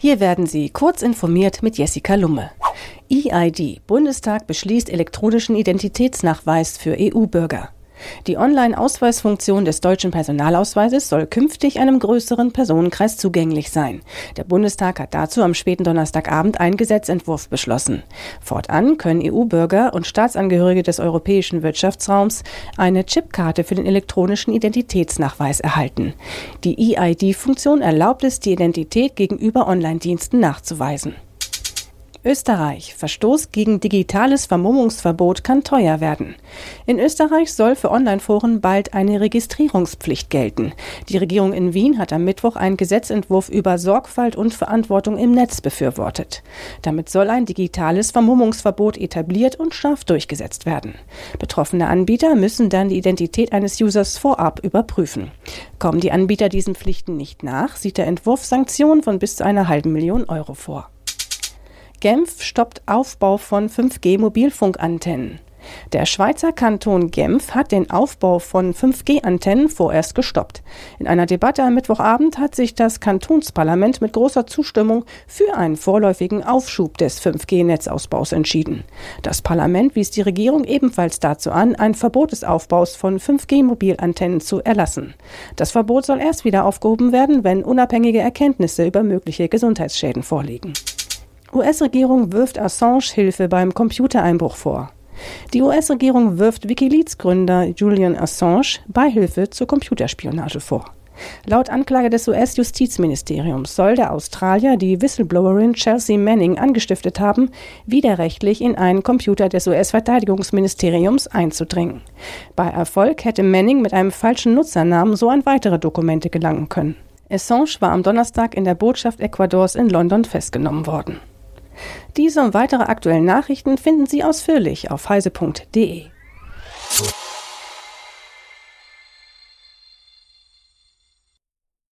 Hier werden Sie kurz informiert mit Jessica Lumme. EID Bundestag beschließt elektronischen Identitätsnachweis für EU-Bürger. Die Online-Ausweisfunktion des deutschen Personalausweises soll künftig einem größeren Personenkreis zugänglich sein. Der Bundestag hat dazu am späten Donnerstagabend einen Gesetzentwurf beschlossen. Fortan können EU-Bürger und Staatsangehörige des europäischen Wirtschaftsraums eine Chipkarte für den elektronischen Identitätsnachweis erhalten. Die EID-Funktion erlaubt es, die Identität gegenüber Online-Diensten nachzuweisen. Österreich. Verstoß gegen digitales Vermummungsverbot kann teuer werden. In Österreich soll für Online-Foren bald eine Registrierungspflicht gelten. Die Regierung in Wien hat am Mittwoch einen Gesetzentwurf über Sorgfalt und Verantwortung im Netz befürwortet. Damit soll ein digitales Vermummungsverbot etabliert und scharf durchgesetzt werden. Betroffene Anbieter müssen dann die Identität eines Users vorab überprüfen. Kommen die Anbieter diesen Pflichten nicht nach, sieht der Entwurf Sanktionen von bis zu einer halben Million Euro vor. Genf stoppt Aufbau von 5G-Mobilfunkantennen. Der Schweizer Kanton Genf hat den Aufbau von 5G-Antennen vorerst gestoppt. In einer Debatte am Mittwochabend hat sich das Kantonsparlament mit großer Zustimmung für einen vorläufigen Aufschub des 5G-Netzausbaus entschieden. Das Parlament wies die Regierung ebenfalls dazu an, ein Verbot des Aufbaus von 5G-Mobilantennen zu erlassen. Das Verbot soll erst wieder aufgehoben werden, wenn unabhängige Erkenntnisse über mögliche Gesundheitsschäden vorliegen. US-Regierung wirft Assange Hilfe beim Computereinbruch vor. Die US-Regierung wirft Wikileaks-Gründer Julian Assange Beihilfe zur Computerspionage vor. Laut Anklage des US-Justizministeriums soll der Australier die Whistleblowerin Chelsea Manning angestiftet haben, widerrechtlich in einen Computer des US-Verteidigungsministeriums einzudringen. Bei Erfolg hätte Manning mit einem falschen Nutzernamen so an weitere Dokumente gelangen können. Assange war am Donnerstag in der Botschaft Ecuadors in London festgenommen worden. Diese und weitere aktuellen Nachrichten finden Sie ausführlich auf heise.de.